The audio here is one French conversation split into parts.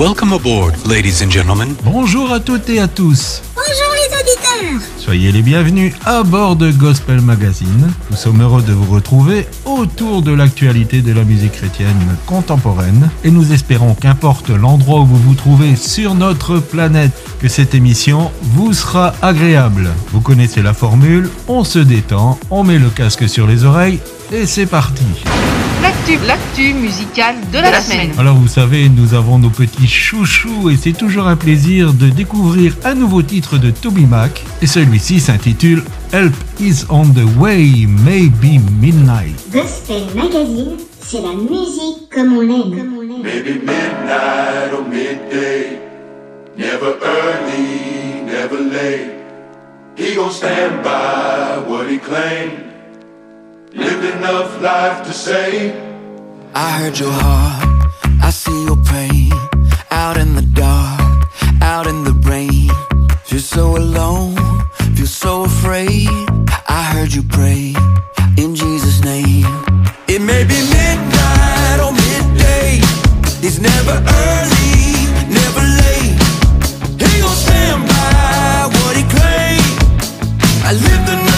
Welcome aboard, ladies and gentlemen. Bonjour à toutes et à tous. Bonjour les auditeurs. Soyez les bienvenus à bord de Gospel Magazine. Nous sommes heureux de vous retrouver autour de l'actualité de la musique chrétienne contemporaine et nous espérons qu'importe l'endroit où vous vous trouvez sur notre planète, que cette émission vous sera agréable. Vous connaissez la formule, on se détend, on met le casque sur les oreilles et c'est parti. L'actu, l'actu musicale de la, la semaine. Alors vous savez, nous avons nos petits chouchous et c'est toujours un plaisir de découvrir un nouveau titre de Toby Mac et celui-ci s'intitule Help is on the way, maybe midnight. Gospel Magazine, c'est la musique comme on l'aime. Comme on l'aime. Maybe midnight or midday, never early, never late. He gon' stand by what he claimed. Lived enough life to say. I heard your heart, I see your pain. Out in the dark, out in the rain. Feel so alone, feel so afraid. I heard you pray in Jesus' name. It may be midnight or midday. It's never early, never late. He gon' stand by what he claimed. I lived enough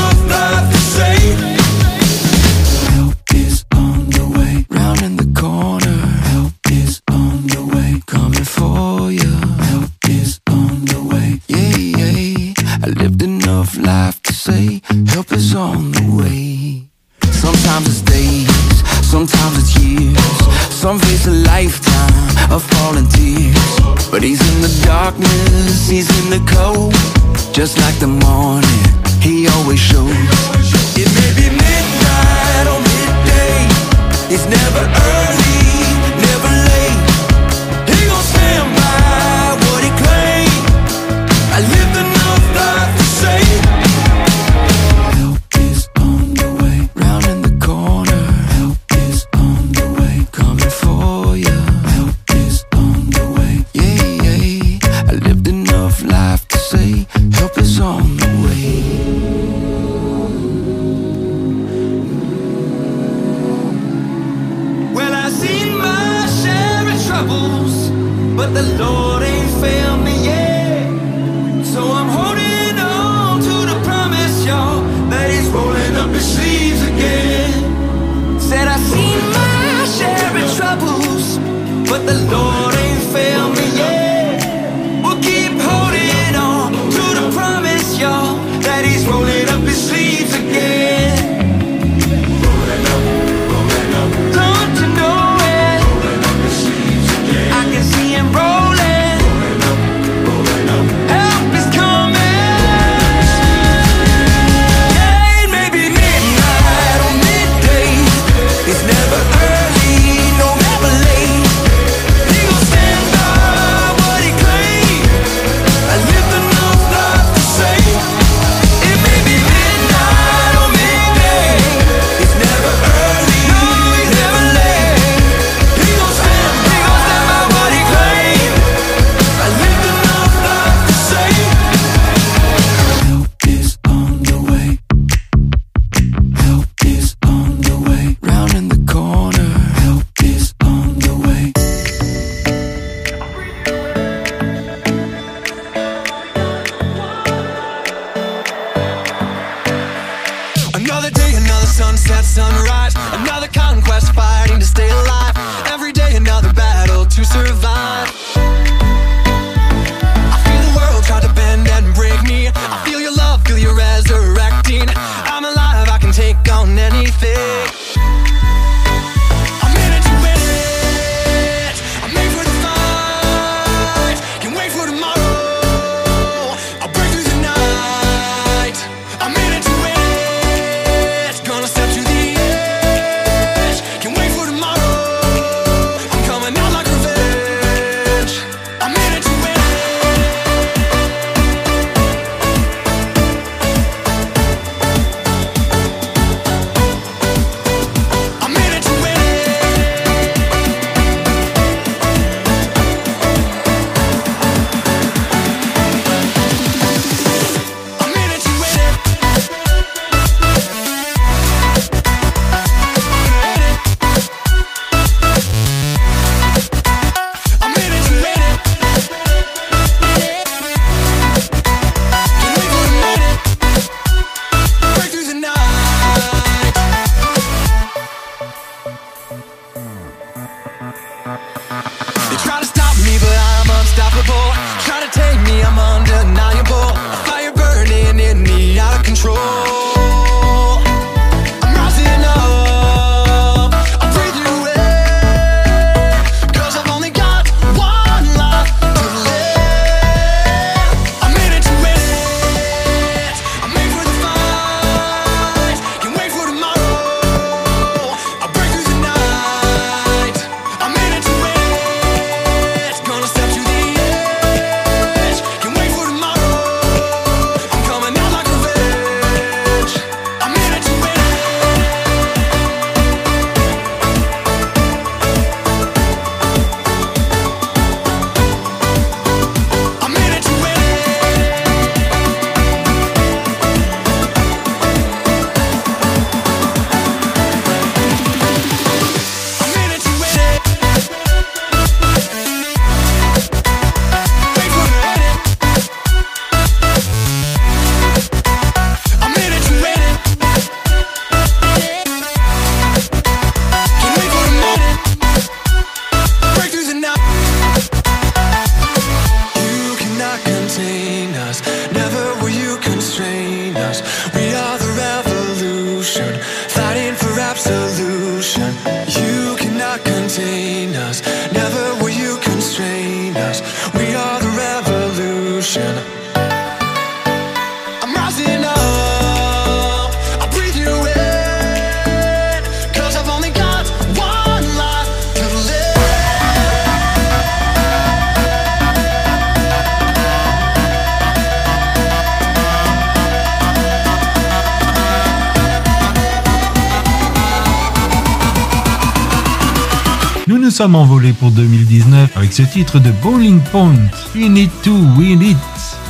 sommes envolés pour 2019 avec ce titre de Bowling Point, You Need to Win It.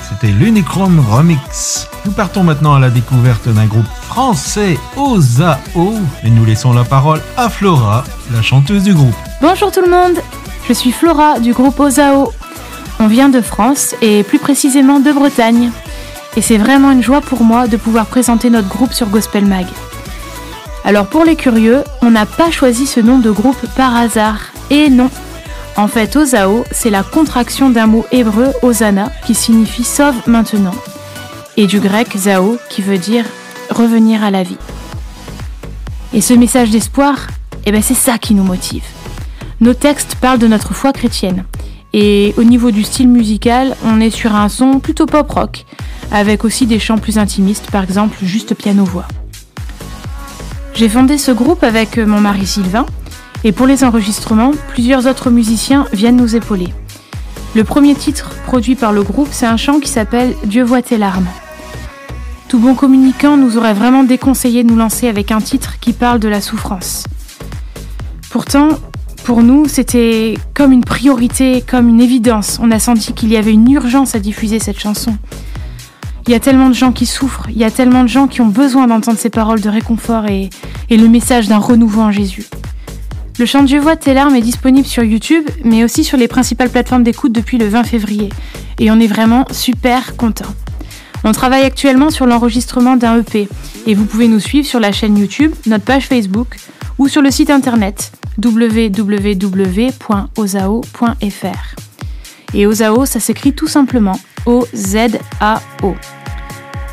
C'était l'Unichrome Remix. Nous partons maintenant à la découverte d'un groupe français, Ozao, et nous laissons la parole à Flora, la chanteuse du groupe. Bonjour tout le monde, je suis Flora du groupe Ozao. On vient de France et plus précisément de Bretagne. Et c'est vraiment une joie pour moi de pouvoir présenter notre groupe sur Gospel Mag. Alors pour les curieux, on n'a pas choisi ce nom de groupe par hasard. Et non. En fait, Ozao, c'est la contraction d'un mot hébreu Osana qui signifie sauve maintenant. Et du grec Zao qui veut dire revenir à la vie. Et ce message d'espoir, eh ben c'est ça qui nous motive. Nos textes parlent de notre foi chrétienne. Et au niveau du style musical, on est sur un son plutôt pop-rock, avec aussi des chants plus intimistes, par exemple juste piano-voix. J'ai fondé ce groupe avec mon mari Sylvain, et pour les enregistrements, plusieurs autres musiciens viennent nous épauler. Le premier titre produit par le groupe, c'est un chant qui s'appelle Dieu voit tes larmes. Tout bon communicant nous aurait vraiment déconseillé de nous lancer avec un titre qui parle de la souffrance. Pourtant, pour nous, c'était comme une priorité, comme une évidence. On a senti qu'il y avait une urgence à diffuser cette chanson. Il y a tellement de gens qui souffrent, il y a tellement de gens qui ont besoin d'entendre ces paroles de réconfort et, le message d'un renouveau en Jésus. Le chant Dieu voit tes larmes est disponible sur YouTube, mais aussi sur les principales plateformes d'écoute depuis le 20 février. Et on est vraiment super contents. On travaille actuellement sur l'enregistrement d'un EP, et vous pouvez nous suivre sur la chaîne YouTube, notre page Facebook ou sur le site internet www.ozao.fr. Et Ozao, ça s'écrit tout simplement O-Z-A-O.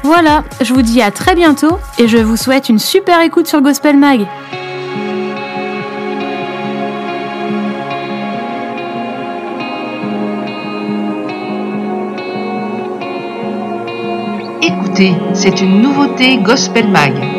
Voilà, je vous dis à très bientôt et je vous souhaite une super écoute sur Gospel Mag. Écoutez, c'est une nouveauté Gospel Mag.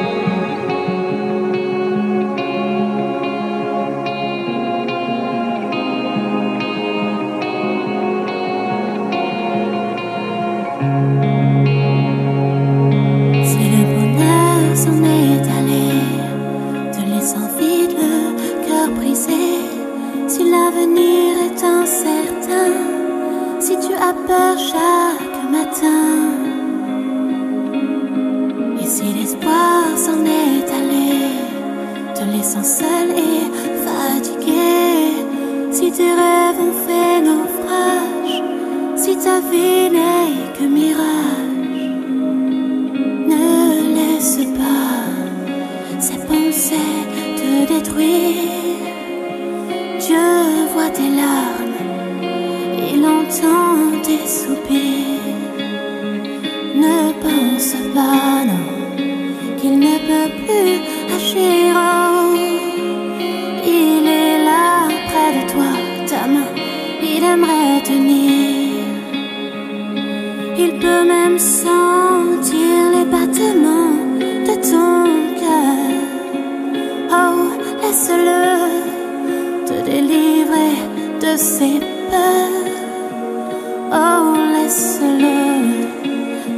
Oh, laisse-le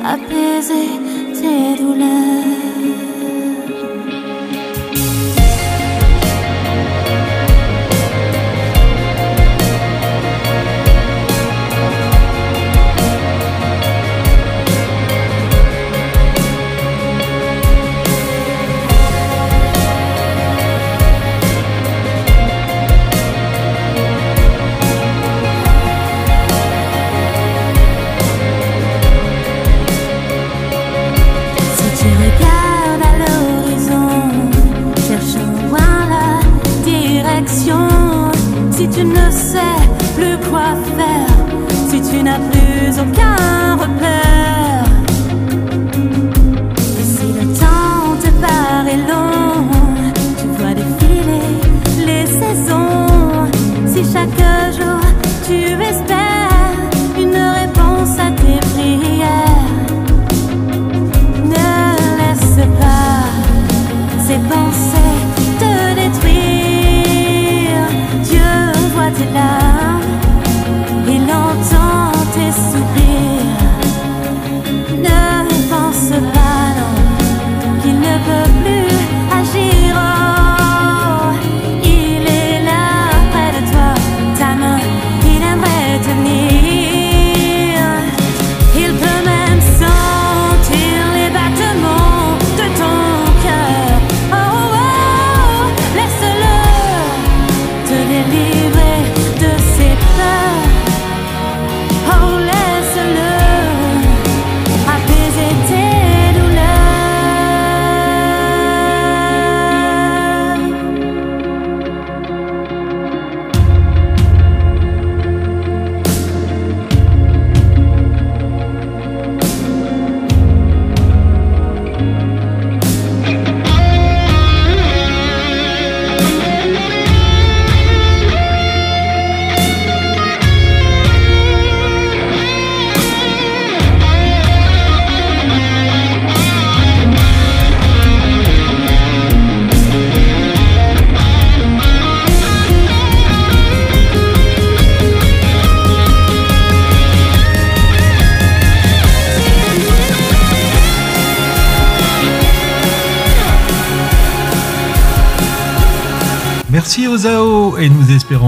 apaiser tes douleurs.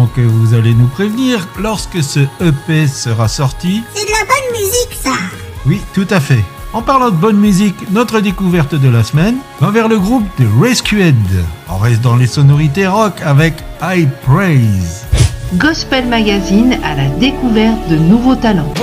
donc vous allez nous prévenir lorsque ce EP sera sorti. C'est de la bonne musique ça Oui, tout à fait. En parlant de bonne musique, notre découverte de la semaine va vers le groupe de Rescued. On reste dans les sonorités rock avec High Praise. Gospel Magazine à la découverte de nouveaux talents.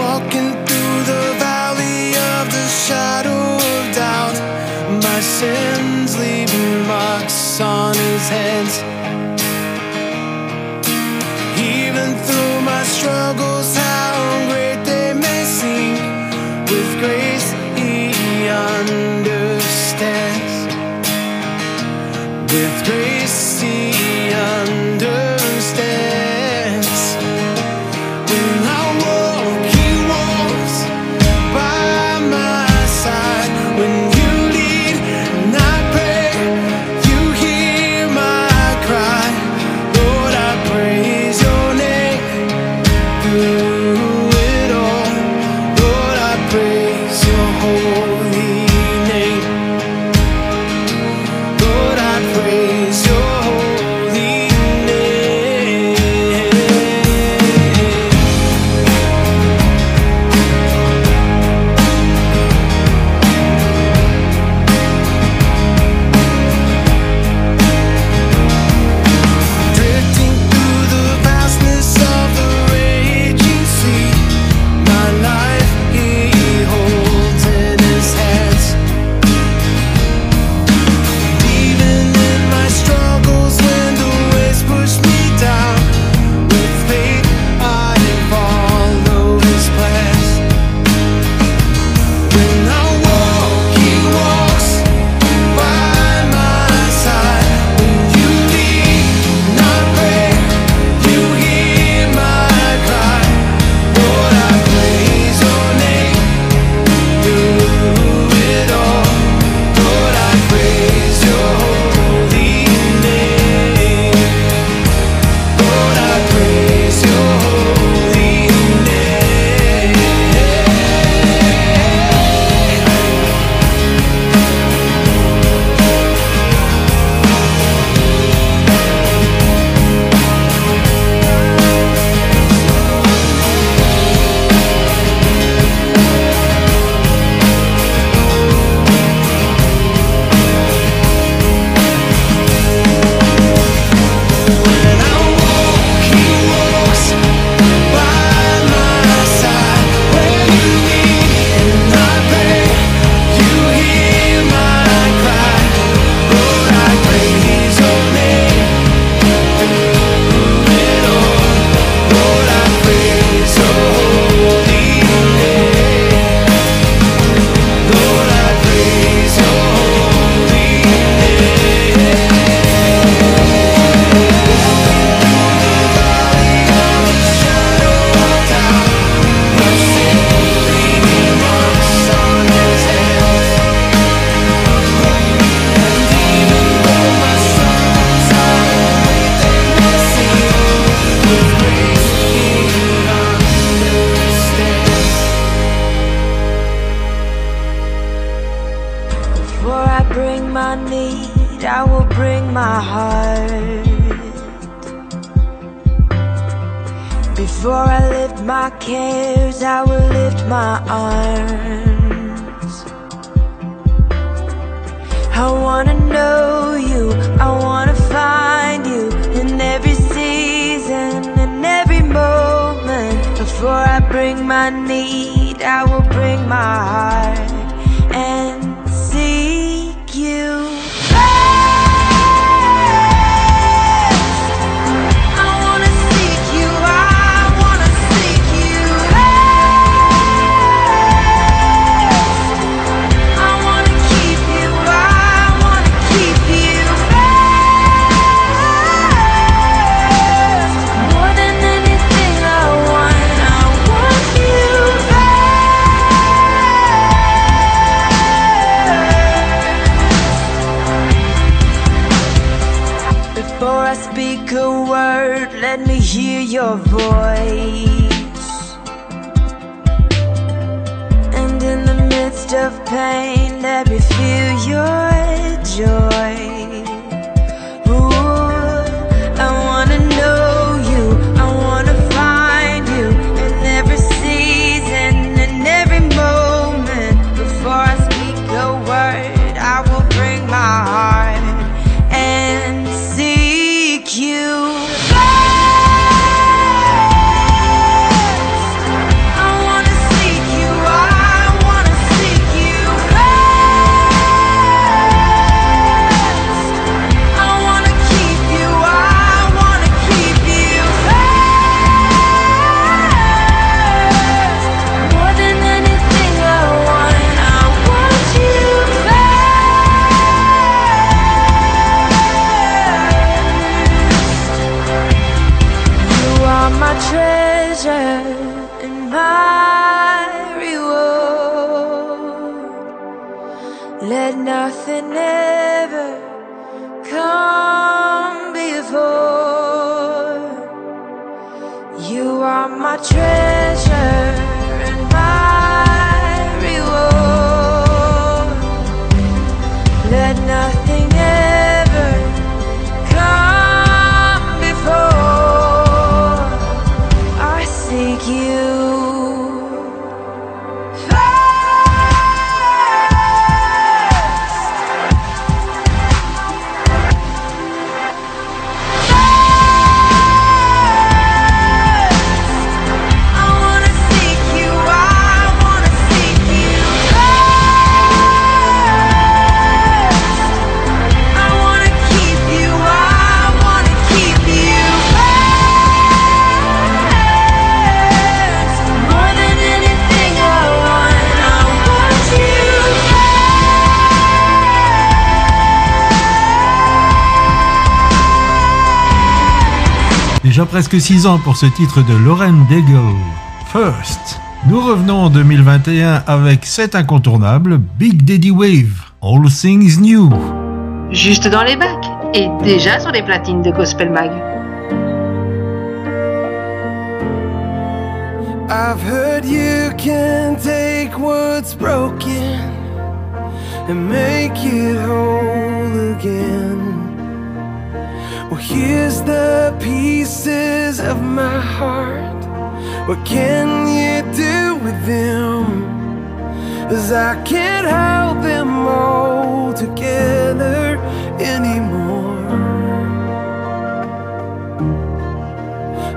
hear your voice. Presque 6 ans pour ce titre de Lauren Daigle. First. Nous revenons en 2021 avec cet incontournable Big Daddy Wave. All Things New. Juste dans les bacs et déjà sur les platines de Gospel Mag. I've heard you can take what's broken and make it whole again. Here's the pieces of my heart. What can you do with them? As I can't hold them all together anymore.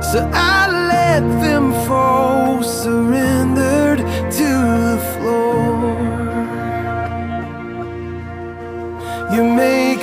So I let them fall, surrendered to the floor. You make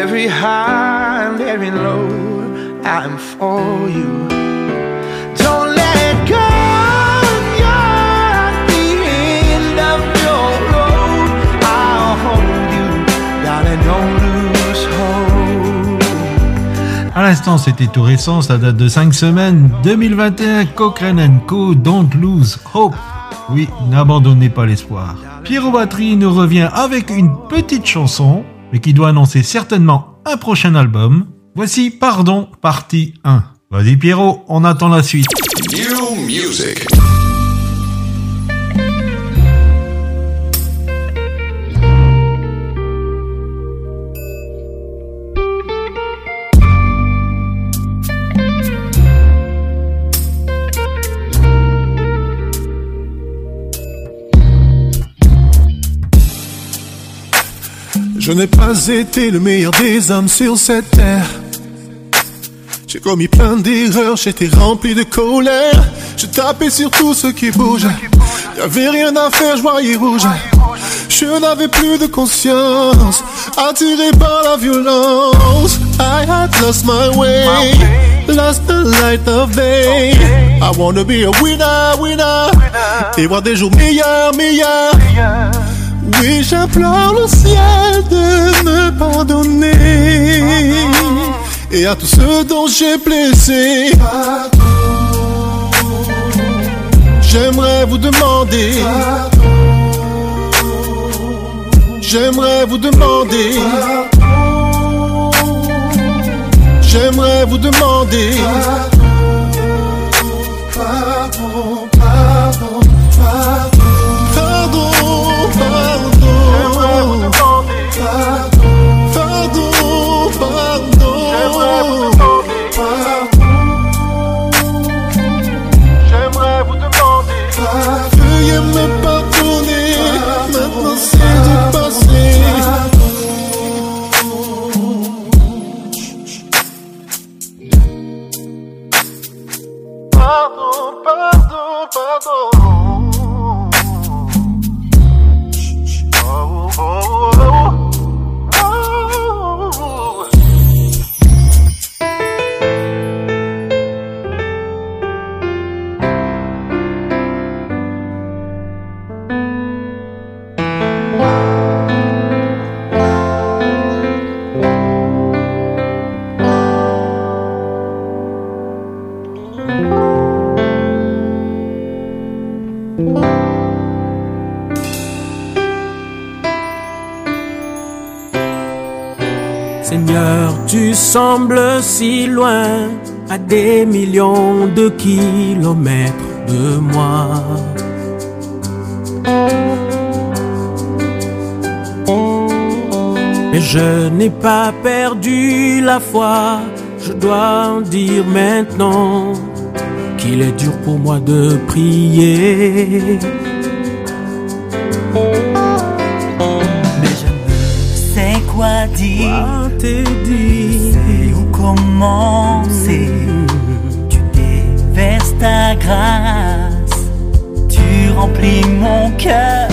Every every low, I'm for you. À l'instant, c'était tout récent, ça date de 5 semaines. 2021, Cochrane Co. Don't lose hope. Oui, n'abandonnez pas l'espoir. Pierrot Batterie nous revient avec une petite chanson, mais qui doit annoncer certainement un prochain album. Voici Pardon, partie 1. Vas-y Pierrot, on attend la suite. Je n'ai pas été le meilleur des hommes sur cette terre. J'ai commis plein d'erreurs, j'étais rempli de colère. Je tapais sur tout ce qui bouge. Y'avait rien à faire, je voyais rouge. Je n'avais plus de conscience, attiré par la violence. I had lost my way, lost the light of day. I wanna be a winner, winner, et voir des jours meilleurs, meilleurs. Oui, j'implore le ciel de me pardonner. Et à tous ceux dont j'ai blessé, j'aimerais vous demander. J'aimerais vous demander. J'aimerais vous demander. si loin, à des millions de kilomètres de moi. Mais je n'ai pas perdu la foi, je dois en dire maintenant qu'il est dur pour moi de prier. Mais je ne sais quoi dire. Quoi dire? commencé. Tu déverses ta grâce, tu remplis mon cœur.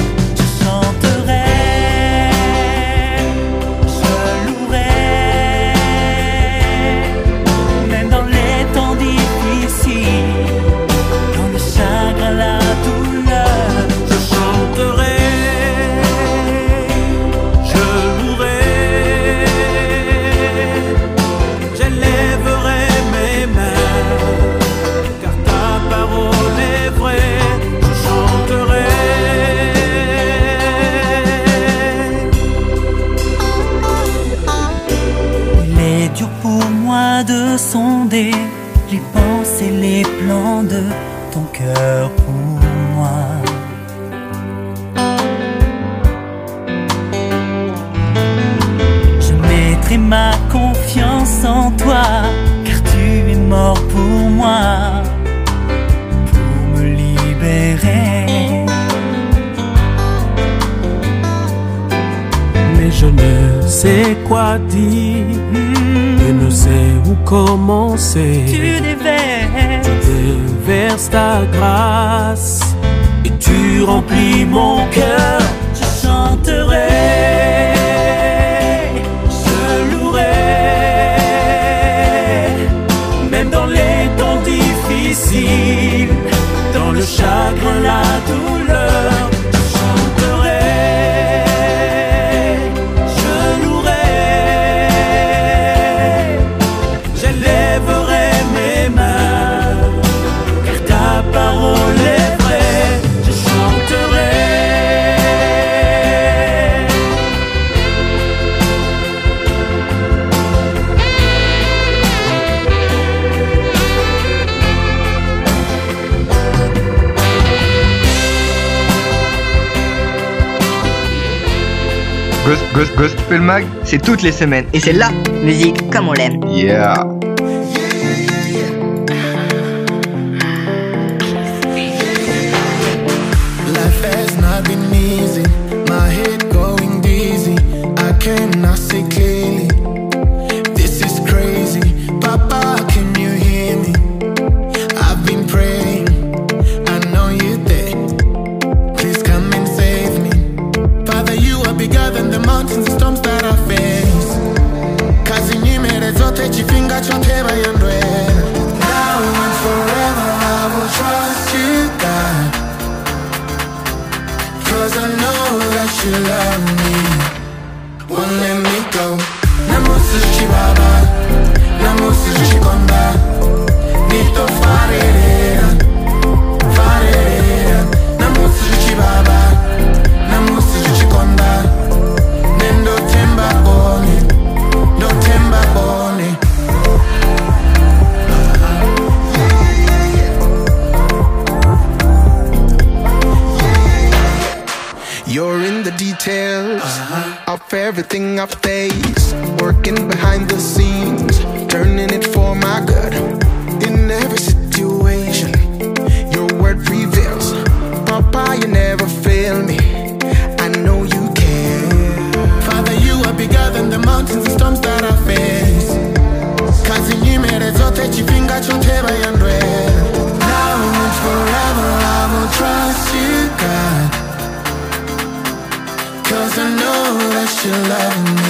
Ghost, Ghost, Ghost Mag, c'est toutes les semaines. Et c'est la musique comme on l'aime. Yeah. you loving me.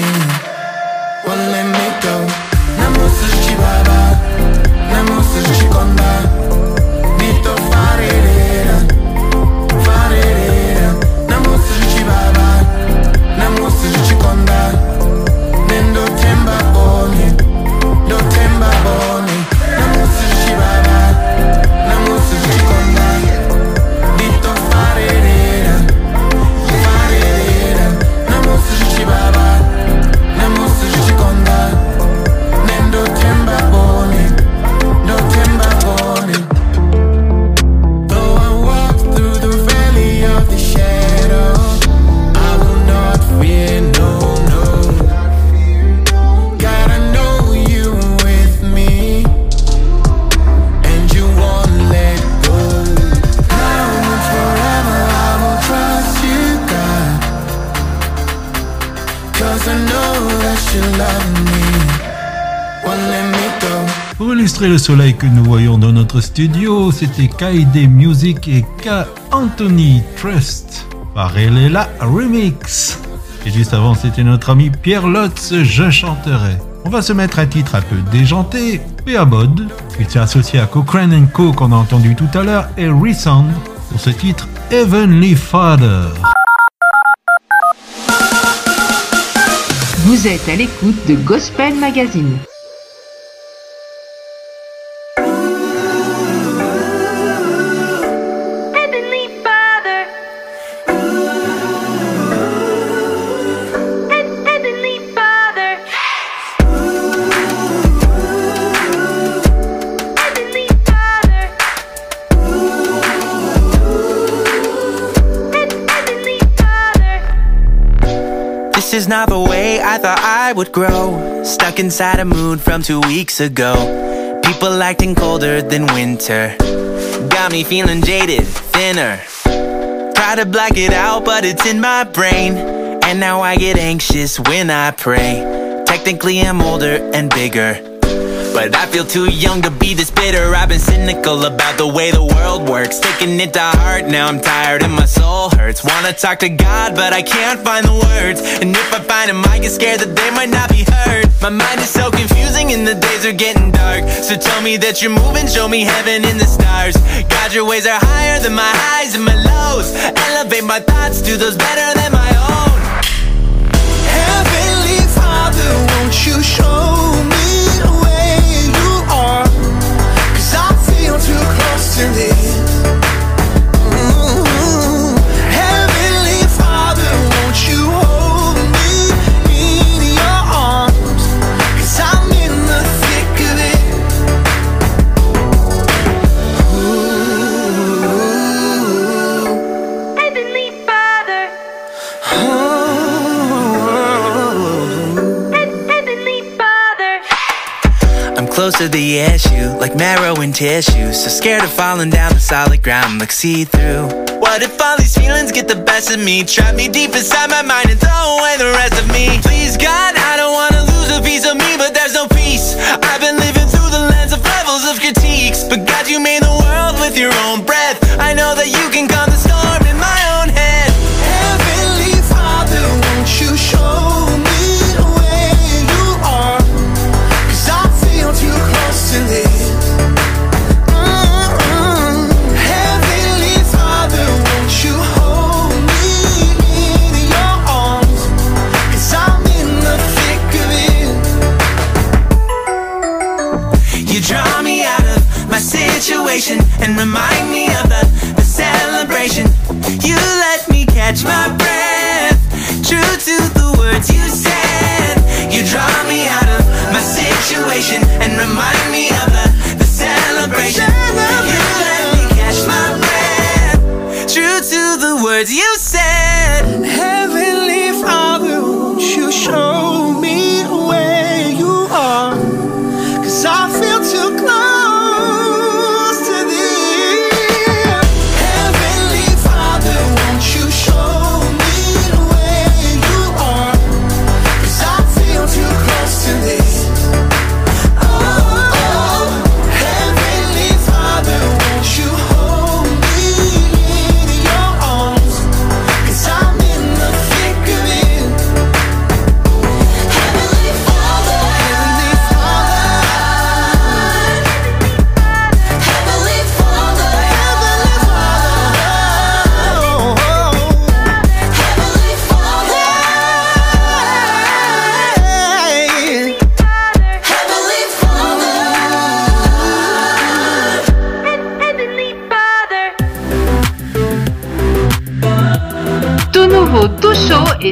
Le soleil que nous voyons dans notre studio, c'était KD Music et K Anthony Trust par Elela Remix. Et juste avant, c'était notre ami Pierre Lotz, Je chanterai. On va se mettre un titre un peu déjanté, Peabod. Il s'est associé à Cochrane Co qu'on a entendu tout à l'heure et Resound pour ce titre Heavenly Father. Vous êtes à l'écoute de Gospel Magazine. Is not the way I thought I would grow. Stuck inside a mood from two weeks ago. People acting colder than winter. Got me feeling jaded, thinner. Try to black it out, but it's in my brain. And now I get anxious when I pray. Technically, I'm older and bigger. But I feel too young to be this bitter. I've been cynical about the way the world works. Taking it to heart, now I'm tired and my soul hurts. Wanna talk to God, but I can't find the words. And if I find them, I get scared that they might not be heard. My mind is so confusing and the days are getting dark. So tell me that you're moving, show me heaven in the stars. God, your ways are higher than my highs and my lows. Elevate my thoughts to those better than my own. Heavenly Father, won't you show victory. Close to the issue, like marrow and tissue. So scared of falling down the solid ground, like see through. What if all these feelings get the best of me? Trap me deep inside my mind and throw away the rest of me. Please, God, I don't wanna lose a piece of me, but there's no peace. I've been living through the lens of levels of critiques. But God, you made the world with your own breath.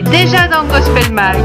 Déjà dans Gospel Mag.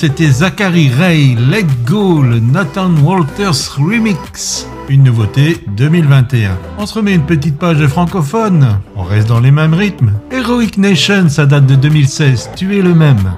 c'était Zachary Ray, Let Go, le Nathan Walters Remix. Une nouveauté 2021. On se remet une petite page francophone. On reste dans les mêmes rythmes. Heroic Nation, ça date de 2016. Tu es le même.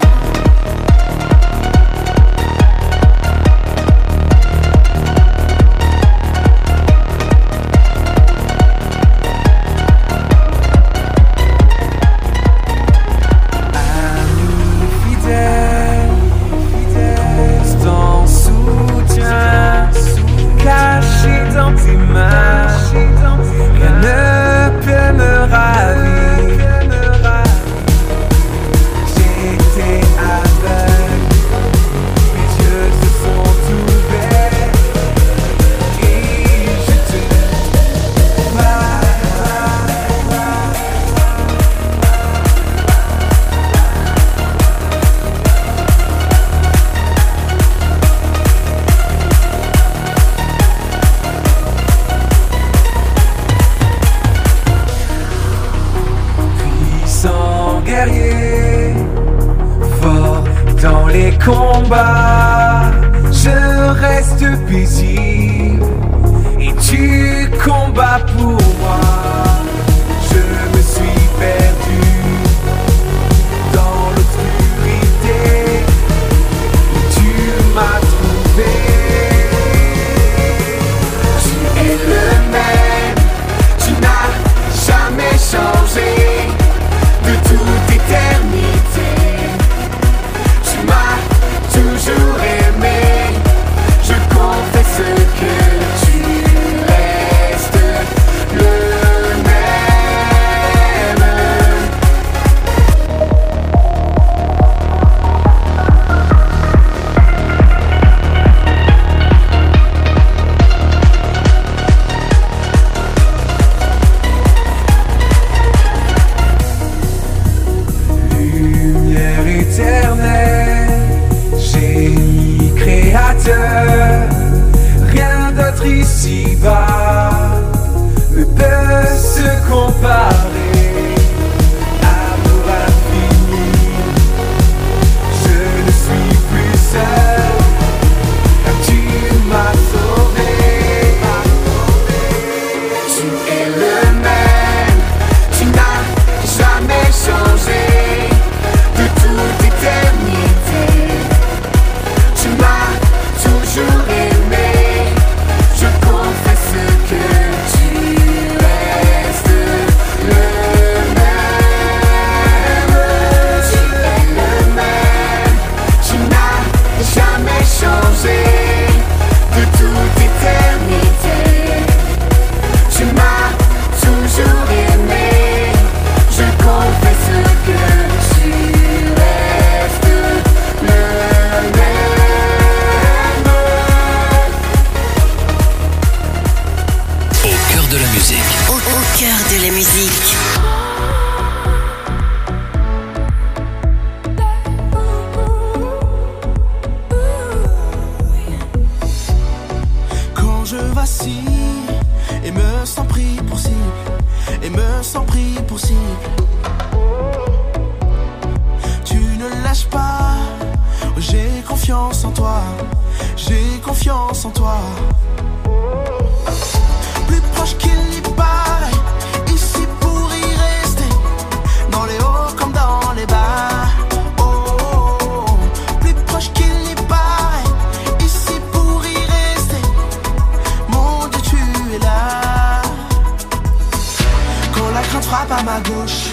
Gauche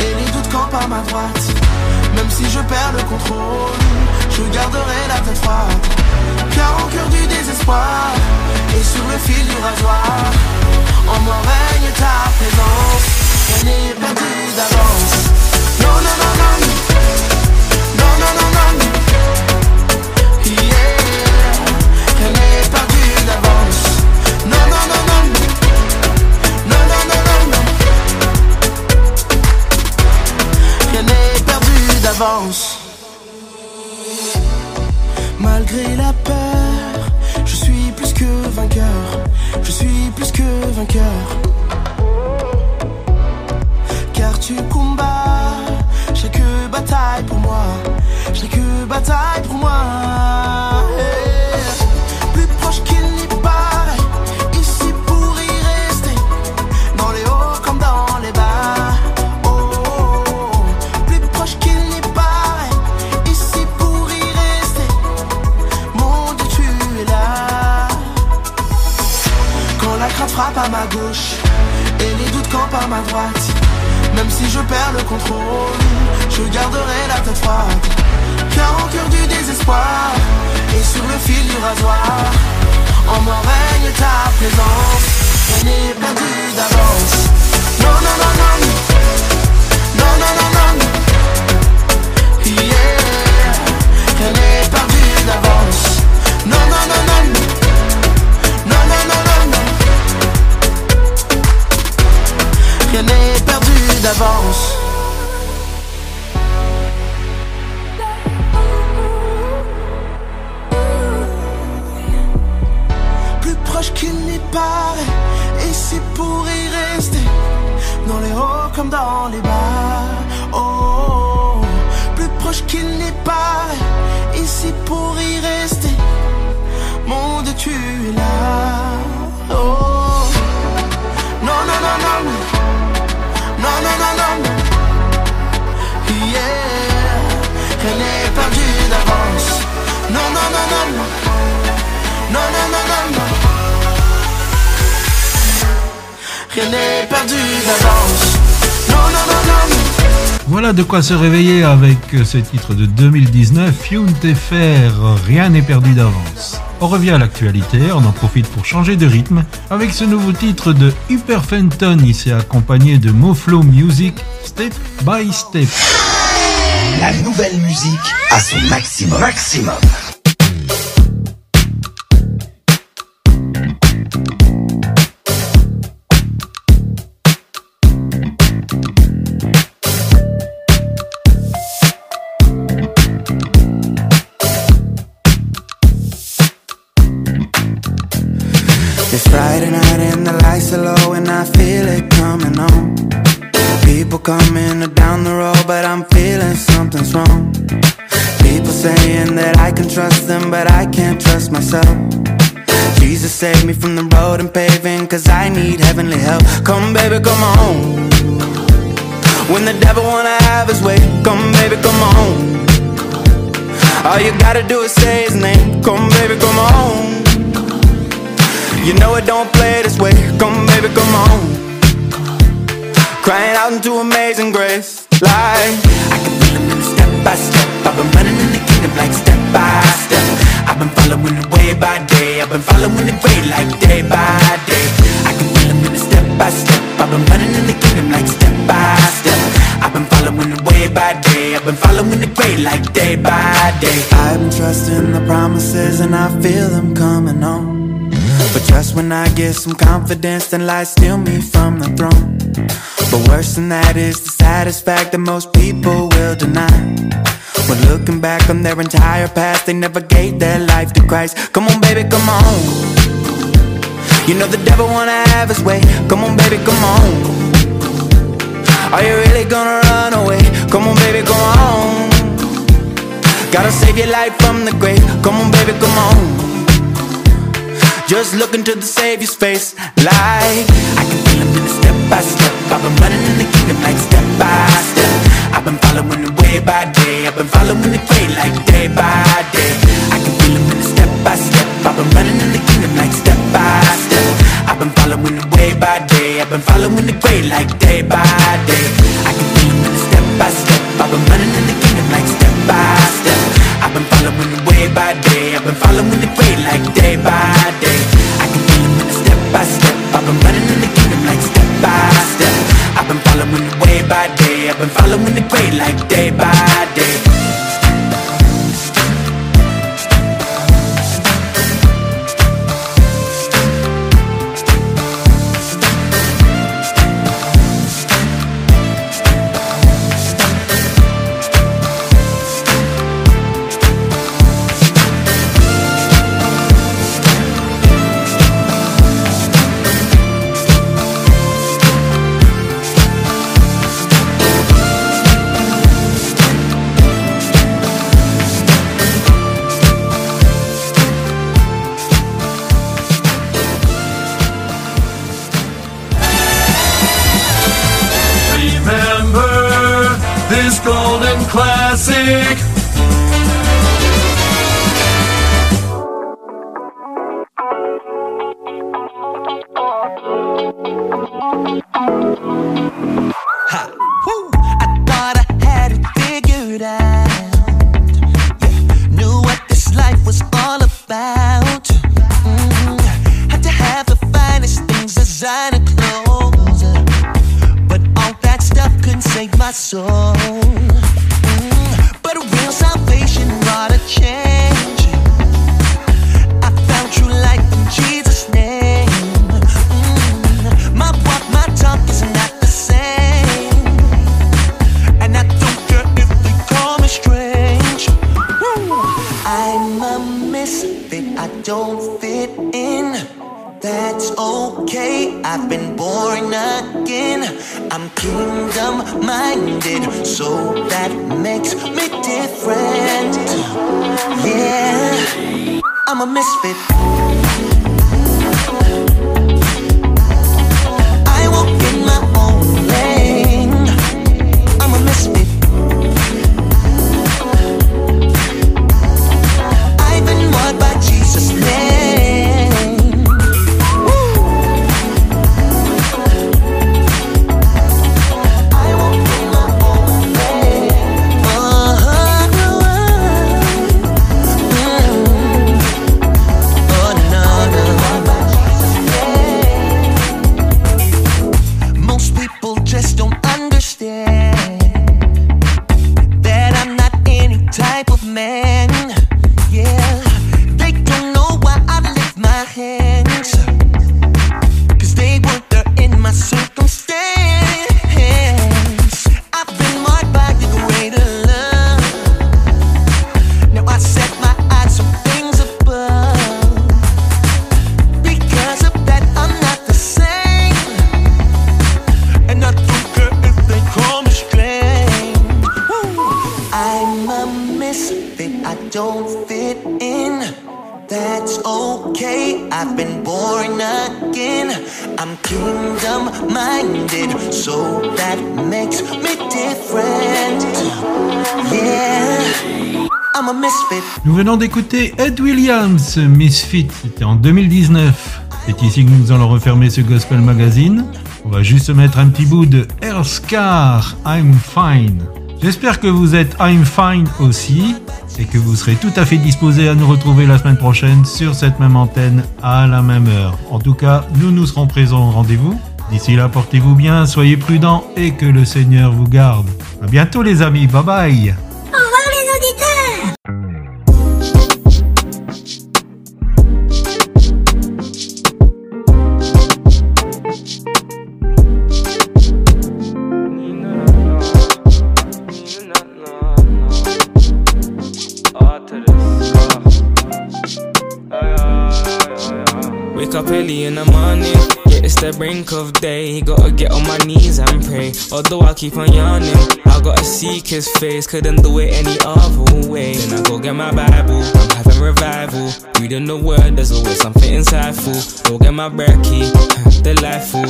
et les doutes campent à ma droite. Même si je perds le contrôle, je garderai la tête froide. Car au cœur du désespoir et sur le fil du rasoir, en moi règne ta présence. Rien n'est perdu d'avance. Non, non, non. Non, Malgré la peur, je suis plus que vainqueur. Je suis plus que vainqueur. Car tu combats chaque bataille pour moi. Chaque bataille pour moi. Plus proche qu'il ma gauche et les doutes campent à ma droite. Même si je perds le contrôle, je garderai la tête froide. Car au cœur du désespoir et sur le fil du rasoir, en moi règne ta présence. Rien n'est perdu d'avance. Non, non, non, non. Non, non, non, non. Yeah. N'est perdu d'avance. Non, non. Non, Rien n'est perdu d'avance. Plus proche qu'il n'y paraît, et pour y rester. Dans les hauts comme dans les bas. Oh, oh, plus proche qu'il n'y paraît, ici pour y rester. Mon Dieu, tu es là. Voilà de quoi se réveiller avec ce titre de 2019, Fune Faire, rien n'est perdu d'avance. On revient à l'actualité, on en profite pour changer de rythme avec ce nouveau titre de Hyper Fenton, ici accompagné de Moflow Music, Step by Step. La nouvelle musique à son maximum. Maximum. It's Friday night and the lights are low and I feel it coming on. People coming down the road, but I'm something's wrong. People saying that I can trust them, but I can't trust myself. Jesus save me from the road and paving, cause I need heavenly help. Come, baby, come on. When the devil wanna have his way, come, baby, come on. All you gotta do is say his name. Come, baby, come on. You know it don't play this way. Come, baby, come on. Crying out into amazing grace. Like, I can the step by step. I've been running in the kingdom like step by step. I've been following it way by day. I've been following it great like day by day. I can feel him in the step by step. I've been running in the kingdom like step by step. I've been following it way by day. I've been following it great like day by day. I've been trusting the promises and I feel them coming on. But just when I get some confidence, then lies steal me from the throne. But worse than that is the saddest fact that most people will deny. When looking back on their entire past, they never gave their life to Christ. Come on, baby, come on. You know the devil wanna have his way. Come on, baby, come on. Are you really gonna run away? Come on, baby, come on. Gotta save your life from the grave. Come on, baby, come on. Just looking to the Savior's face. Like I can feel him in the step by step. I've been running in the kingdom like step by step. I've been following the way by day. I've been following the way like day by day. I can feel him in the step by step. I've been running in the kingdom like step by step. I've been following the way by day. I've been following the way like day by day. I can feel him in the step by step. I've been running in the kingdom like step by step. I've been following the way by day. I've been following the way like day by day. I can feel in the step by step. I've been running in the kingdom like step by step. I've been following the way by day. I've been following the way like day by day. D'écouter Ed Williams, Misfit, c'était en 2019. C'est ici que nous allons refermer ce Gospel Magazine. On va juste mettre un petit bout de Scar, I'm Fine. J'espère que vous êtes I'm Fine aussi et que vous serez tout à fait disposés à nous retrouver la semaine prochaine sur cette même antenne à la même heure. En tout cas, nous nous serons présents au rendez-vous. D'ici là, portez-vous bien, soyez prudents et que le Seigneur vous garde. À bientôt les amis, bye bye of day, gotta get on my knees and pray. Although I keep on yawning, I gotta seek his face, couldn't do it any other way. Then I go get my Bible, I'm having revival. Reading the word, there's always something insightful. Go get my brekkie, delightful.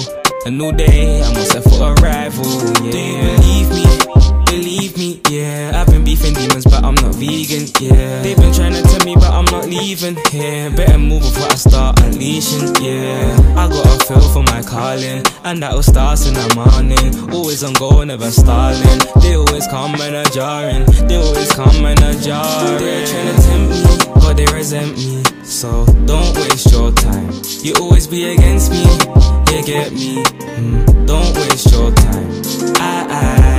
A new day, I'm all set for arrival. Yeah. Do you believe me? Believe me, yeah. I've been beefing demons, but I'm not vegan, yeah. They've been trying to tell me, but I'm not leaving here. Better move before I start unleashing, yeah. I got a feel for my calling, and that will start in the morning. Always on go, never stalling. They always come and a jarring. They always come and a jarring. They're trying to tempt me, but they resent me. So don't waste your time. You always be against me, you get me. Mm, don't waste your time. I, I,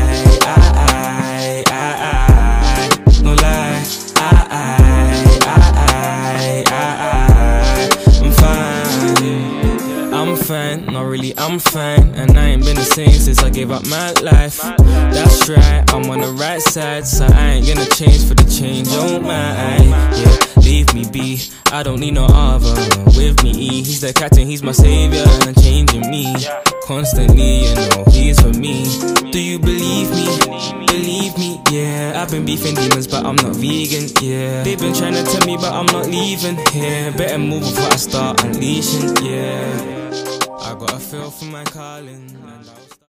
really, I'm fine. And I ain't been the same since I gave up my life. That's right, I'm on the right side, so I ain't gonna change for the change. Oh my, yeah, leave me be. I don't need no other with me. He's the captain, he's my savior, and changing me constantly. You know, he's for me. Do you believe me? Believe me, yeah. I've been beefing demons, but I'm not vegan, yeah. They've been trying to tell me, but I'm not leaving here. Better move before I start unleashing, yeah. I got a feel for my calling.